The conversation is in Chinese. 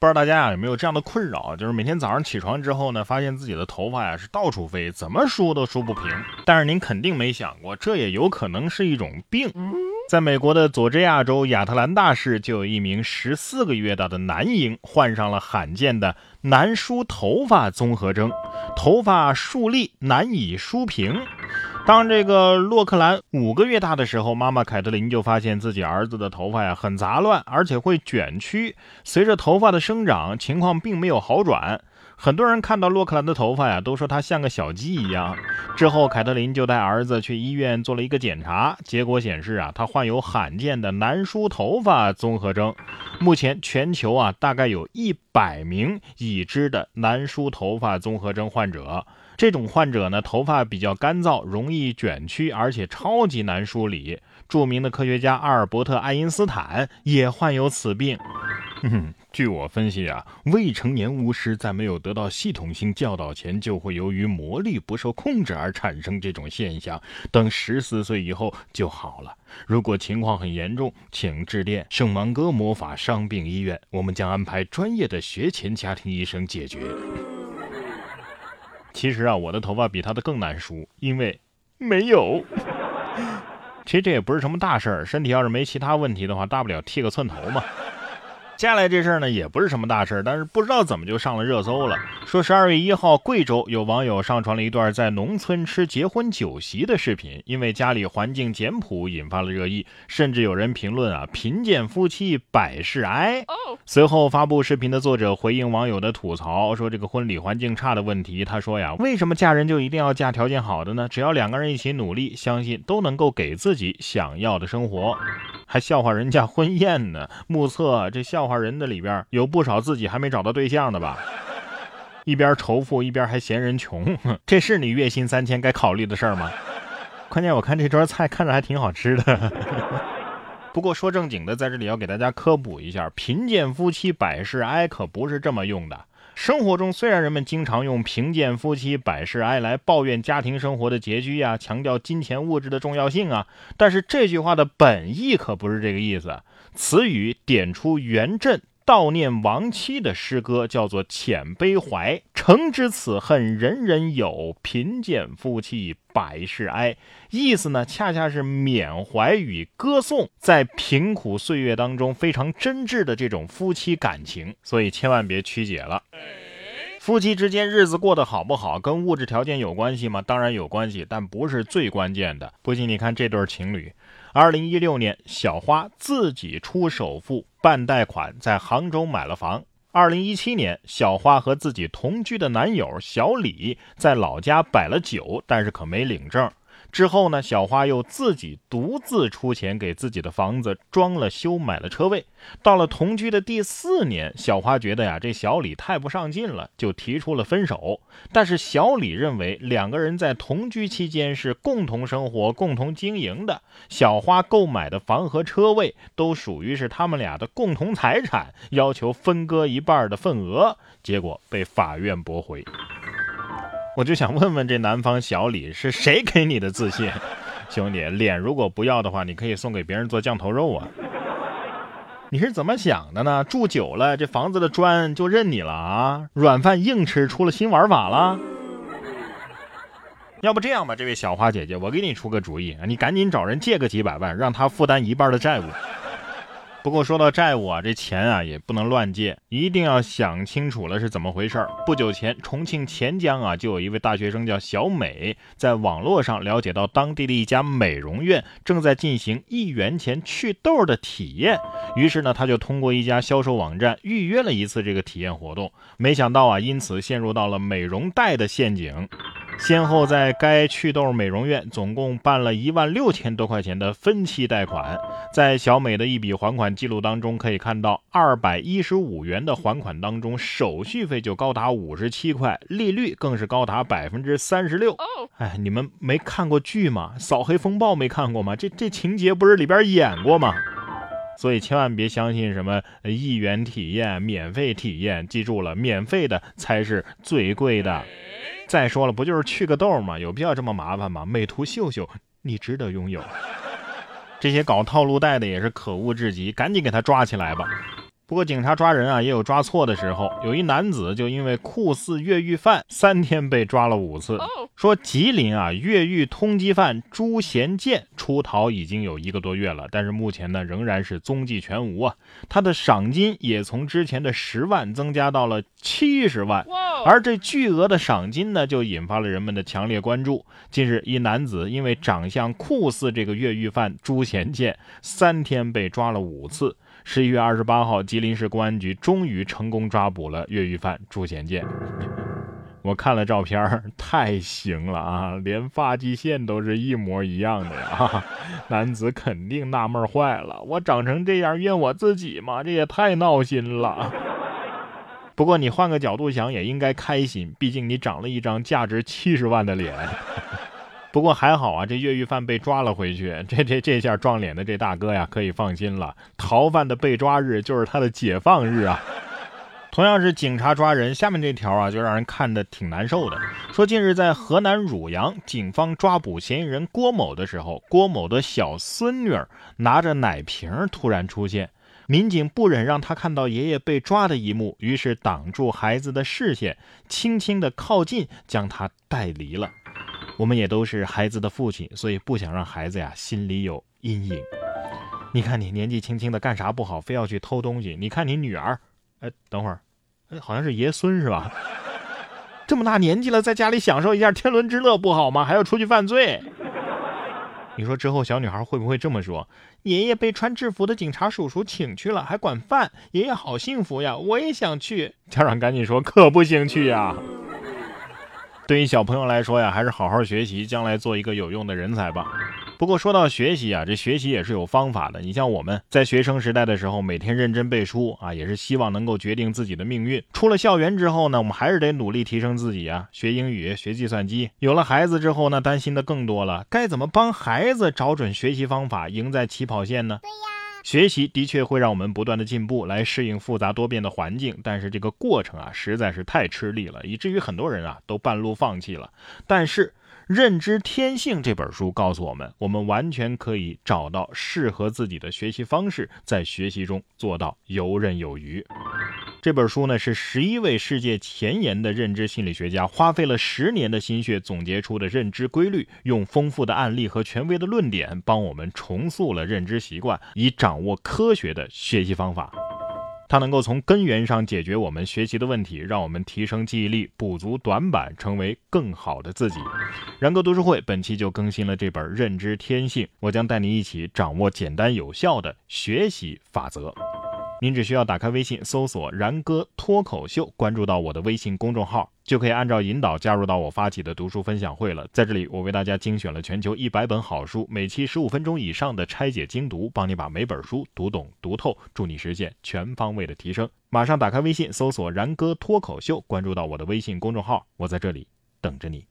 不知道大家啊有没有这样的困扰，就是每天早上起床之后呢，发现自己的头发呀是到处飞，怎么梳都梳不平。但是您肯定没想过，这也有可能是一种病。在美国的佐治亚州亚特兰大市，就有一名十四个月大的男婴患上了罕见的难梳头发综合征，头发竖立难以梳平。当这个洛克兰五个月大的时候，妈妈凯特琳就发现自己儿子的头发呀很杂乱，而且会卷曲。随着头发的生长，情况并没有好转。很多人看到洛克兰的头发呀，都说他像个小鸡一样。之后，凯特琳就带儿子去医院做了一个检查，结果显示啊，他患有罕见的难梳头发综合征。目前全球啊，大概有一百名已知的难梳头发综合征患者。这种患者呢，头发比较干燥，容易卷曲，而且超级难梳理。著名的科学家阿尔伯特·爱因斯坦也患有此病。据我分析啊，未成年巫师在没有得到系统性教导前，就会由于魔力不受控制而产生这种现象。等十四岁以后就好了。如果情况很严重，请致电圣芒戈魔法伤病医院，我们将安排专业的学前家庭医生解决。其实啊，我的头发比他的更难梳，因为没有。其实这也不是什么大事儿，身体要是没其他问题的话，大不了剃个寸头嘛。接下来这事儿呢，也不是什么大事儿，但是不知道怎么就上了热搜了。说十二月一号，贵州有网友上传了一段在农村吃结婚酒席的视频，因为家里环境简朴，引发了热议，甚至有人评论啊，贫贱夫妻百事哀。随后发布视频的作者回应网友的吐槽，说这个婚礼环境差的问题，他说呀，为什么嫁人就一定要嫁条件好的呢？只要两个人一起努力，相信都能够给自己想要的生活。还笑话人家婚宴呢？目测这笑话人的里边有不少自己还没找到对象的吧？一边仇富一边还嫌人穷，这是你月薪三千该考虑的事儿吗？关键我看这桌菜看着还挺好吃的。不过说正经的，在这里要给大家科普一下，贫贱夫妻百事哀可不是这么用的。生活中虽然人们经常用“贫贱夫妻百事哀”来抱怨家庭生活的拮据呀，强调金钱物质的重要性啊，但是这句话的本意可不是这个意思。词语点出原镇悼念亡妻的诗歌，叫做《遣悲怀》，诚知此恨人人有，贫贱夫妻百事哀。意思呢，恰恰是缅怀与歌颂在贫苦岁月当中非常真挚的这种夫妻感情，所以千万别曲解了。夫妻之间日子过得好不好，跟物质条件有关系吗？当然有关系，但不是最关键的。不信你看这对情侣。二零一六年，小花自己出首付办贷款，在杭州买了房。二零一七年，小花和自己同居的男友小李在老家摆了酒，但是可没领证。之后呢，小花又自己独自出钱给自己的房子装了修，买了车位。到了同居的第四年，小花觉得呀，这小李太不上进了，就提出了分手。但是小李认为两个人在同居期间是共同生活、共同经营的，小花购买的房和车位都属于是他们俩的共同财产，要求分割一半的份额，结果被法院驳回。我就想问问这南方小李是谁给你的自信，兄弟，脸如果不要的话，你可以送给别人做酱头肉啊。你是怎么想的呢？住久了，这房子的砖就认你了啊？软饭硬吃，出了新玩法了？要不这样吧，这位小花姐姐，我给你出个主意啊，你赶紧找人借个几百万，让他负担一半的债务。不过说到债务啊，这钱啊也不能乱借，一定要想清楚了是怎么回事儿。不久前，重庆钱江啊，就有一位大学生叫小美，在网络上了解到当地的一家美容院正在进行一元钱祛痘的体验，于是呢，他就通过一家销售网站预约了一次这个体验活动，没想到啊，因此陷入到了美容贷的陷阱。先后在该祛痘美容院总共办了一万六千多块钱的分期贷款，在小美的一笔还款记录当中可以看到，二百一十五元的还款当中，手续费就高达五十七块，利率更是高达百分之三十六。哎，你们没看过剧吗？扫黑风暴没看过吗？这这情节不是里边演过吗？所以千万别相信什么一元体验、免费体验，记住了，免费的才是最贵的。再说了，不就是去个痘吗？有必要这么麻烦吗？美图秀秀，你值得拥有。这些搞套路贷的也是可恶至极，赶紧给他抓起来吧。不过警察抓人啊，也有抓错的时候。有一男子就因为酷似越狱犯，三天被抓了五次。说吉林啊，越狱通缉犯朱贤建出逃已经有一个多月了，但是目前呢，仍然是踪迹全无啊。他的赏金也从之前的十万增加到了七十万，而这巨额的赏金呢，就引发了人们的强烈关注。近日，一男子因为长相酷似这个越狱犯朱贤建，三天被抓了五次。十一月二十八号，吉林市公安局终于成功抓捕了越狱犯朱贤建。我看了照片，太行了啊，连发际线都是一模一样的呀！男子肯定纳闷坏了，我长成这样怨我自己吗？这也太闹心了。不过你换个角度想，也应该开心，毕竟你长了一张价值七十万的脸。不过还好啊，这越狱犯被抓了回去，这这这下撞脸的这大哥呀，可以放心了。逃犯的被抓日就是他的解放日啊。同样是警察抓人，下面这条啊就让人看得挺难受的。说近日在河南汝阳，警方抓捕嫌疑人郭某的时候，郭某的小孙女拿着奶瓶突然出现，民警不忍让他看到爷爷被抓的一幕，于是挡住孩子的视线，轻轻的靠近，将他带离了。我们也都是孩子的父亲，所以不想让孩子呀心里有阴影。你看你年纪轻轻的干啥不好，非要去偷东西？你看你女儿，哎，等会儿，哎，好像是爷孙是吧？这么大年纪了，在家里享受一下天伦之乐不好吗？还要出去犯罪？你说之后小女孩会不会这么说？爷爷被穿制服的警察叔叔请去了，还管饭，爷爷好幸福呀！我也想去。家长赶紧说，可不行去呀。对于小朋友来说呀，还是好好学习，将来做一个有用的人才吧。不过说到学习啊，这学习也是有方法的。你像我们在学生时代的时候，每天认真背书啊，也是希望能够决定自己的命运。出了校园之后呢，我们还是得努力提升自己啊，学英语，学计算机。有了孩子之后呢，担心的更多了，该怎么帮孩子找准学习方法，赢在起跑线呢？对呀。学习的确会让我们不断的进步，来适应复杂多变的环境，但是这个过程啊实在是太吃力了，以至于很多人啊都半路放弃了。但是《认知天性》这本书告诉我们，我们完全可以找到适合自己的学习方式，在学习中做到游刃有余。这本书呢，是十一位世界前沿的认知心理学家花费了十年的心血总结出的认知规律，用丰富的案例和权威的论点，帮我们重塑了认知习惯，以掌握科学的学习方法。它能够从根源上解决我们学习的问题，让我们提升记忆力，补足短板，成为更好的自己。然哥读书会本期就更新了这本《认知天性》，我将带你一起掌握简单有效的学习法则。您只需要打开微信，搜索“然哥脱口秀”，关注到我的微信公众号，就可以按照引导加入到我发起的读书分享会了。在这里，我为大家精选了全球一百本好书，每期十五分钟以上的拆解精读，帮你把每本书读懂读透，助你实现全方位的提升。马上打开微信，搜索“然哥脱口秀”，关注到我的微信公众号，我在这里等着你。